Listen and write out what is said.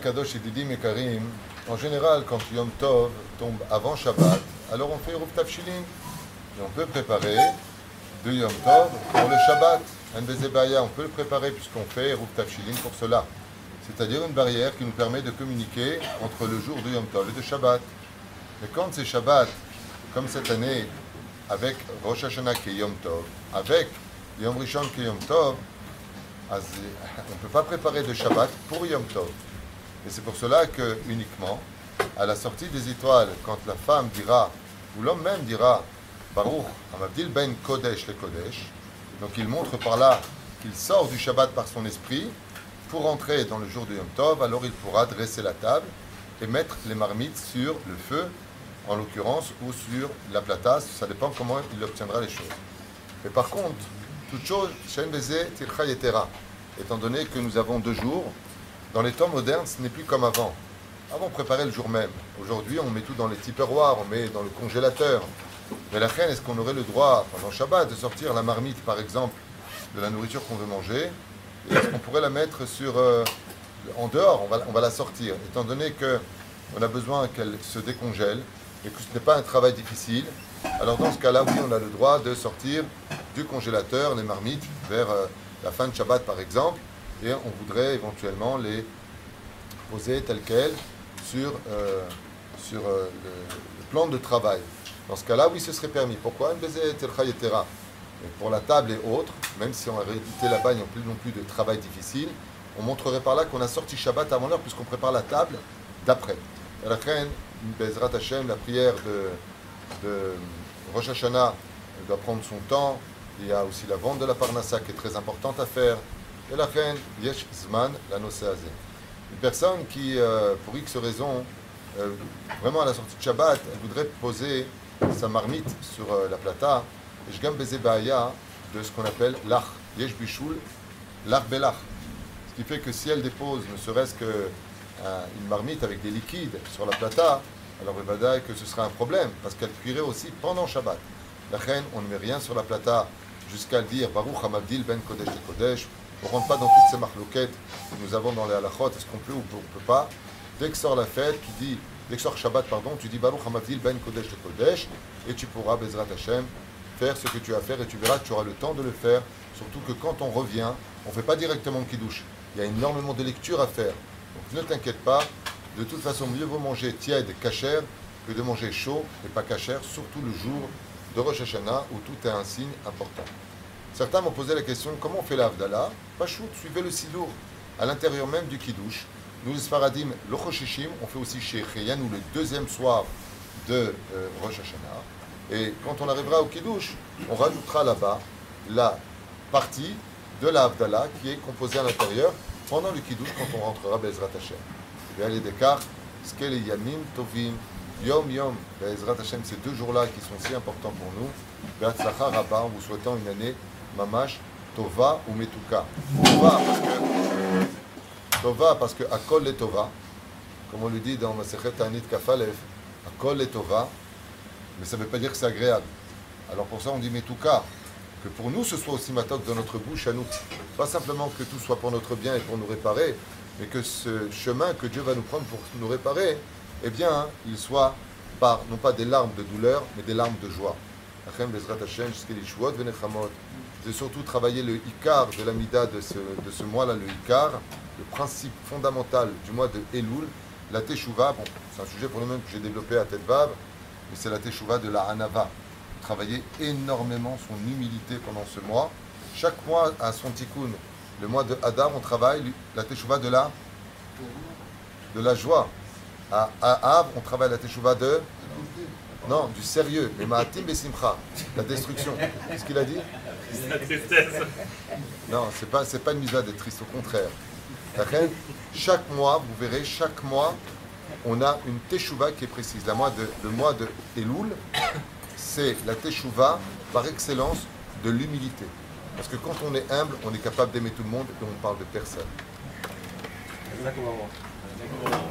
Kadosh en général, quand Yom Tov tombe avant Shabbat, alors on fait Eruv Tafshilin. Et on peut préparer de Yom Tov pour le Shabbat. Un on peut le préparer puisqu'on fait Eruv Tafshilin pour cela. C'est-à-dire une barrière qui nous permet de communiquer entre le jour de Yom Tov et de Shabbat. Mais quand c'est Shabbat, comme cette année, avec Rosh Hashanah qui est Yom Tov, avec Yom Rishon qui est Yom Tov, on ne peut pas préparer de Shabbat pour Yom Tov. Et c'est pour cela que, uniquement, à la sortie des étoiles, quand la femme dira, ou l'homme même dira, Baruch, Amabdil ben Kodesh le Kodesh, donc il montre par là qu'il sort du Shabbat par son esprit, pour entrer dans le jour de Yom Tov, alors il pourra dresser la table et mettre les marmites sur le feu, en l'occurrence, ou sur la platasse, ça dépend comment il obtiendra les choses. Mais par contre, toute chose, Shen Yetera, étant donné que nous avons deux jours, dans les temps modernes, ce n'est plus comme avant. Avant, on préparait le jour même. Aujourd'hui, on met tout dans les tiperoirs, on met dans le congélateur. Mais la reine, est-ce qu'on aurait le droit, pendant Shabbat, de sortir la marmite, par exemple, de la nourriture qu'on veut manger? Est-ce qu'on pourrait la mettre sur, euh, en dehors? On va, on va la sortir, étant donné qu'on a besoin qu'elle se décongèle et que ce n'est pas un travail difficile. Alors dans ce cas-là, oui, on a le droit de sortir du congélateur les marmites vers euh, la fin de Shabbat, par exemple et on voudrait éventuellement les poser telles quelles sur, euh, sur euh, le, plan de travail. Dans ce cas-là, oui, ce serait permis. Pourquoi? Pour la table et autres, même si en réalité là-bas, il n'y a plus non plus de travail difficile, on montrerait par là qu'on a sorti Shabbat avant l'heure puisqu'on prépare la table d'après. La prière de, de Rosh Hashanah doit prendre son temps. Il y a aussi la vente de la Parnassa qui est très importante à faire. Et la reine, Yesh Zman, la Une personne qui, euh, pour X raison, euh, vraiment à la sortie de Shabbat, elle voudrait poser sa marmite sur euh, la plata, et je de ce qu'on appelle l'ach, Yesh Bishul, l'ach belach. Ce qui fait que si elle dépose ne serait-ce qu'une marmite avec des liquides sur la plata, alors dire que ce serait un problème, parce qu'elle cuirait aussi pendant Shabbat. La reine, on ne met rien sur la plata jusqu'à dire Baruch Hamabdil ben Kodesh et Kodesh, on ne rentre pas dans toutes ces marloquettes que nous avons dans les halachot, est-ce qu'on peut ou on ne peut pas. Dès que sort la fête, tu dis, dès que sort Shabbat, pardon, tu dis Baruch Hamavdil Ben Kodesh de Kodesh, et tu pourras, Bezrat Hashem, faire ce que tu as à faire, et tu verras que tu auras le temps de le faire, surtout que quand on revient, on ne fait pas directement Kiddush. Il y a énormément de lectures à faire. Donc ne t'inquiète pas, de toute façon, mieux vaut manger tiède, cachère, que de manger chaud et pas cachère, surtout le jour de Rosh Hashanah, où tout est un signe important. Certains m'ont posé la question comment on fait l'Avdallah Pachout, suivez le Sidour à l'intérieur même du Kiddush. Nous, les Sfaradim, le Choshishim, on fait aussi chez ou le deuxième soir de euh, Rosh Hashanah. Et quand on arrivera au Kiddush, on rajoutera là-bas la partie de l'Avdallah qui est composée à l'intérieur pendant le Kiddush quand on rentrera Bezrat Hashem. Il y a les décarts, Skel Yamim Tovim, Yom Yom, Bezrat Hashem, ces deux jours-là qui sont si importants pour nous. Beatzlacha Rabba, en vous souhaitant une année mamash, tova ou metuka. Tova parce que, tova parce que akol et tova, comme on le dit dans Masechet Anit Kafalev, akol et tova, mais ça ne veut pas dire que c'est agréable. Alors pour ça on dit metuka, que pour nous ce soit aussi matok dans notre bouche à nous. Pas simplement que tout soit pour notre bien et pour nous réparer, mais que ce chemin que Dieu va nous prendre pour nous réparer, eh bien, il soit par, non pas des larmes de douleur, mais des larmes de joie. C'est surtout travailler le Icar de l'Amida de ce, de ce mois-là, le Icar, le principe fondamental du mois de Elul, la Teshuvah. Bon, c'est un sujet pour nous-mêmes que j'ai développé à tête bave, mais c'est la Teshuvah de la Hanava. Travailler énormément son humilité pendant ce mois. Chaque mois a son tikkun. Le mois de Hadar, on travaille la Teshuvah de la, de la joie. À, à on travaille la Teshuvah de non, du sérieux. Mais Ma'atim Besimcha, la destruction. Qu'est-ce qu'il a dit? La tristesse. Non, c'est pas, c'est pas une mise d'être triste, au contraire. Chaque mois, vous verrez, chaque mois, on a une teshuva qui est précise. La mois de, le mois de Elul, c'est la teshuva par excellence de l'humilité. Parce que quand on est humble, on est capable d'aimer tout le monde et on parle de personne.